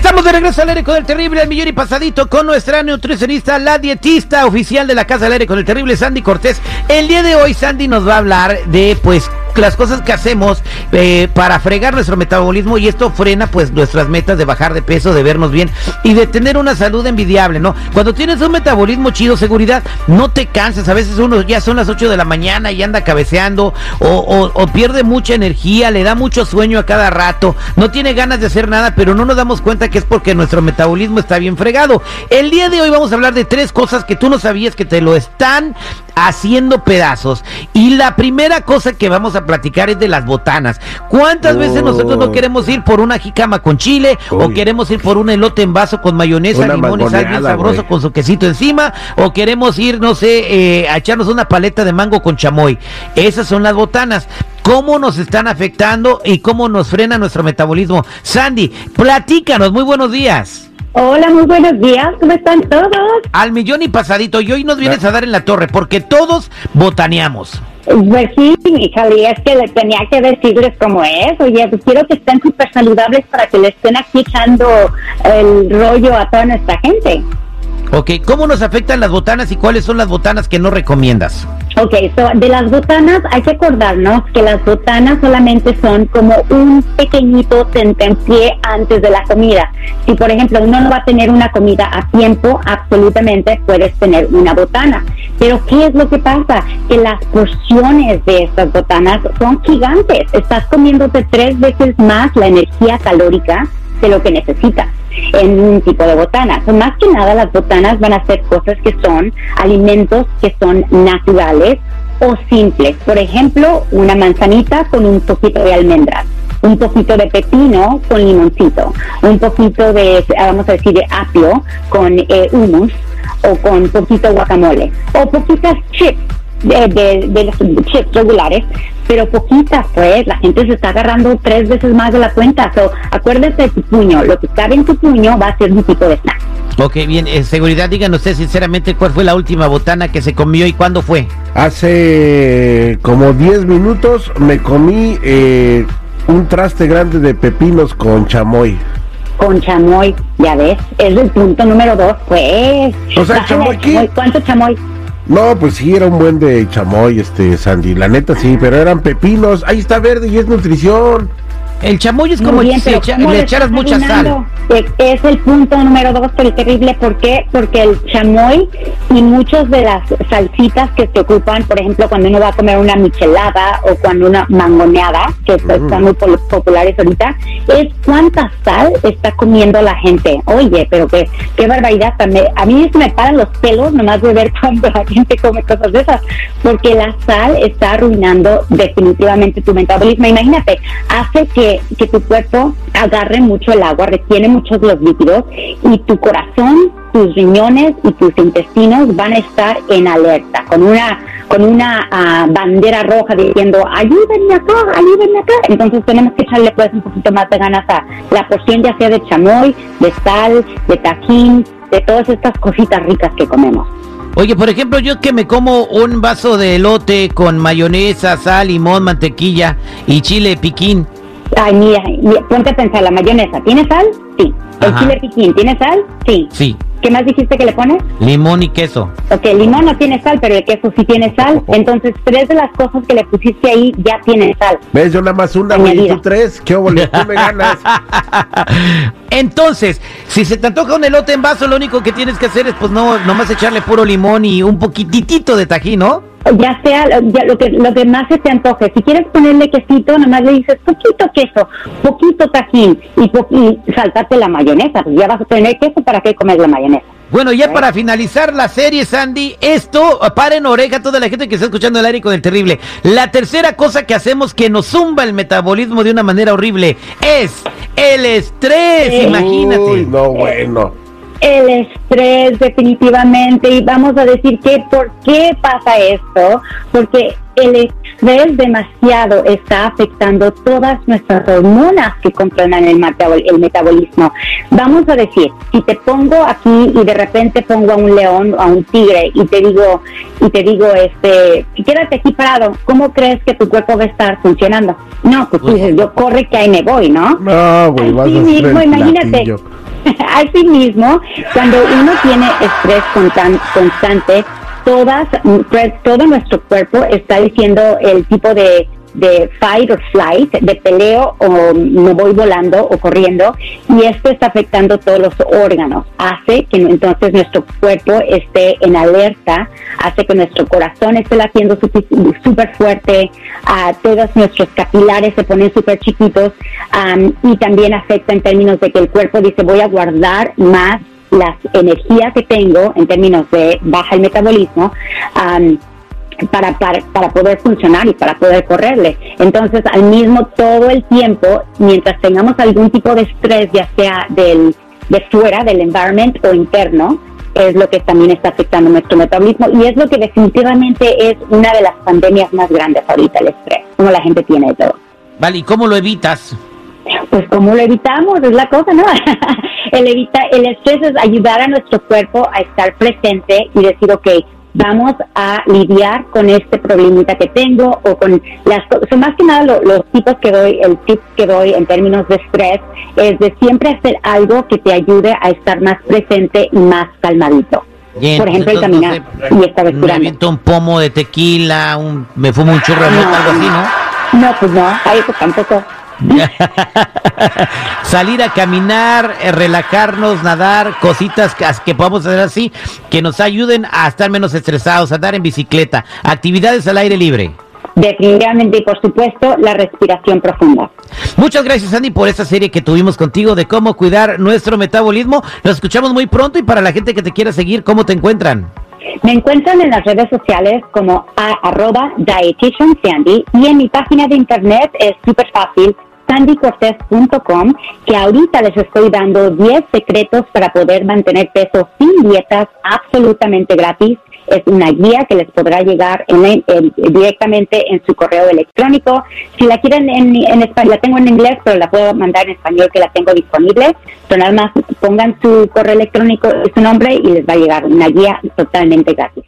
Estamos de regreso al aire con el terrible al millón y pasadito con nuestra nutricionista, la dietista oficial de la Casa del Aire con el terrible Sandy Cortés. El día de hoy Sandy nos va a hablar de pues las cosas que hacemos eh, para fregar nuestro metabolismo y esto frena pues nuestras metas de bajar de peso, de vernos bien y de tener una salud envidiable, ¿no? Cuando tienes un metabolismo chido, seguridad, no te canses, a veces uno ya son las 8 de la mañana y anda cabeceando o, o pierde mucha energía, le da mucho sueño a cada rato, no tiene ganas de hacer nada, pero no nos damos cuenta que es porque nuestro metabolismo está bien fregado. El día de hoy vamos a hablar de tres cosas que tú no sabías que te lo están haciendo pedazos. Y la primera cosa que vamos a platicar es de las botanas. ¿Cuántas veces nosotros no queremos ir por una jicama con chile o queremos ir por un elote en vaso con mayonesa, limón y sal bien sabroso con su quesito encima o queremos ir, no sé, eh, a echarnos una paleta de mango con chamoy? Esas son las botanas cómo nos están afectando y cómo nos frena nuestro metabolismo. Sandy, platícanos, muy buenos días. Hola, muy buenos días, ¿cómo están todos? Al millón y pasadito, y hoy nos vienes a dar en la torre, porque todos botaneamos. Pues sí, y es que le tenía que decirles cómo es. Oye, pues quiero que estén súper saludables para que le estén aquí echando el rollo a toda nuestra gente. Ok, ¿cómo nos afectan las botanas y cuáles son las botanas que no recomiendas? Ok, de las botanas hay que acordarnos que las botanas solamente son como un pequeñito tentempié antes de la comida. Si por ejemplo uno no va a tener una comida a tiempo, absolutamente puedes tener una botana. Pero ¿qué es lo que pasa? Que las porciones de estas botanas son gigantes. Estás comiéndote tres veces más la energía calórica de lo que necesitas en un tipo de botana. más que nada las botanas van a ser cosas que son alimentos que son naturales o simples. Por ejemplo, una manzanita con un poquito de almendras, un poquito de pepino con limoncito, un poquito de, vamos a decir, de apio con eh, o con poquito guacamole o poquitas chips de, de, de los chips regulares, pero poquitas, pues. La gente se está agarrando tres veces más de la cuenta. So, acuérdate de tu puño. Lo que cabe en tu puño va a ser un tipo de snack. Ok, bien. Eh, seguridad, díganos usted sinceramente cuál fue la última botana que se comió y cuándo fue. Hace como 10 minutos me comí eh, un traste grande de pepinos con chamoy con chamoy, ya ves, es el punto número dos, pues. O sea, chamoy, ¿Cuánto chamoy? No, pues sí, era un buen de chamoy, este, Sandy. La neta sí, pero eran pepinos. Ahí está verde y es nutrición. El chamoy es como si le echaras mucha sal. Es el punto número dos, pero terrible. ¿Por qué? Porque el chamoy y muchas de las salsitas que se ocupan, por ejemplo, cuando uno va a comer una michelada o cuando una mangoneada, que mm. están muy populares ahorita, es cuánta sal está comiendo la gente. Oye, pero qué, qué barbaridad. A mí se me paran los pelos nomás de ver cuando la gente come cosas de esas, porque la sal está arruinando definitivamente tu metabolismo. Imagínate, hace que que, tu cuerpo agarre mucho el agua, retiene muchos los líquidos y tu corazón, tus riñones y tus intestinos van a estar en alerta, con una con una ah, bandera roja diciendo ayúdenme acá, ayúdenme acá. Entonces tenemos que echarle pues un poquito más de ganas a la porción ya sea de chamoy, de sal, de tajín, de todas estas cositas ricas que comemos. Oye, por ejemplo, yo que me como un vaso de elote con mayonesa, sal, limón, mantequilla y chile piquín, Ay, mira, ponte a pensar, la mayonesa, ¿tiene sal? Sí. ¿El chile piquín tiene sal? Sí. Sí. ¿Qué más dijiste que le pones? Limón y queso. Ok, limón no tiene sal, pero el queso sí tiene sal. Entonces, tres de las cosas que le pusiste ahí ya tienen sal. ¿Ves? Yo nada más una, güey, tú tres. ¿Qué óvole? Tú me ganas. Entonces, si se te antoja un elote en vaso, lo único que tienes que hacer es, pues, no, nomás echarle puro limón y un poquitito de tajín, ¿no? ya sea ya lo que lo que más se te antoje. Si quieres ponerle quesito, nomás le dices poquito queso, poquito tajín y, y saltate la mayonesa. Pues ya vas a tener queso, ¿para qué comer la mayonesa? Bueno, ya para finalizar la serie, Sandy, esto, paren oreja toda la gente que está escuchando el aire con el terrible. La tercera cosa que hacemos que nos zumba el metabolismo de una manera horrible es el estrés, imagínate. no, bueno el estrés definitivamente y vamos a decir que por qué pasa esto, porque el estrés demasiado está afectando todas nuestras hormonas que controlan el, el metabolismo. Vamos a decir, si te pongo aquí y de repente pongo a un león o a un tigre y te digo y te digo este, quédate aquí parado, ¿cómo crees que tu cuerpo va a estar funcionando? No, pues tú dices, yo corre que ahí me voy, ¿no? No, güey, vas mismo, imagínate Asimismo, cuando uno tiene estrés constante, todas, todo nuestro cuerpo está diciendo el tipo de de fight or flight, de peleo o me voy volando o corriendo, y esto está afectando todos los órganos. Hace que entonces nuestro cuerpo esté en alerta, hace que nuestro corazón esté latiendo súper fuerte, a todos nuestros capilares se ponen súper chiquitos y también afecta en términos de que el cuerpo dice voy a guardar más las energías que tengo en términos de baja el metabolismo para, para, para, poder funcionar y para poder correrle. Entonces, al mismo todo el tiempo, mientras tengamos algún tipo de estrés, ya sea del, de fuera, del environment o interno, es lo que también está afectando nuestro metabolismo y es lo que definitivamente es una de las pandemias más grandes ahorita, el estrés, como la gente tiene de todo. Vale, ¿y cómo lo evitas? Pues cómo lo evitamos, es la cosa, ¿no? el, evita, el estrés es ayudar a nuestro cuerpo a estar presente y decir, ok, vamos a lidiar con este problemita que tengo o con las cosas. Más que nada los tipos que doy, el tip que doy en términos de estrés es de siempre hacer algo que te ayude a estar más presente y más calmadito. Por ejemplo, el caminar y estar respirando. Me un pomo de tequila, un, me fumo un churro, no, algo así, ¿no? No, pues no, ahí pues tampoco. Salir a caminar, eh, relajarnos, nadar, cositas que, que podamos hacer así, que nos ayuden a estar menos estresados, a andar en bicicleta, actividades al aire libre. Definitivamente y por supuesto la respiración profunda. Muchas gracias Andy por esta serie que tuvimos contigo de cómo cuidar nuestro metabolismo. Nos escuchamos muy pronto y para la gente que te quiera seguir, ¿cómo te encuentran? Me encuentran en las redes sociales como a, arroba dietitian Sandy y en mi página de internet es súper fácil sandycortez.com, que ahorita les estoy dando 10 secretos para poder mantener peso sin dietas absolutamente gratis. Es una guía que les podrá llegar directamente en su correo electrónico. Si la quieren en, en español, la tengo en inglés, pero la puedo mandar en español que la tengo disponible. Pero nada más pongan su correo electrónico su nombre y les va a llegar una guía totalmente gratis.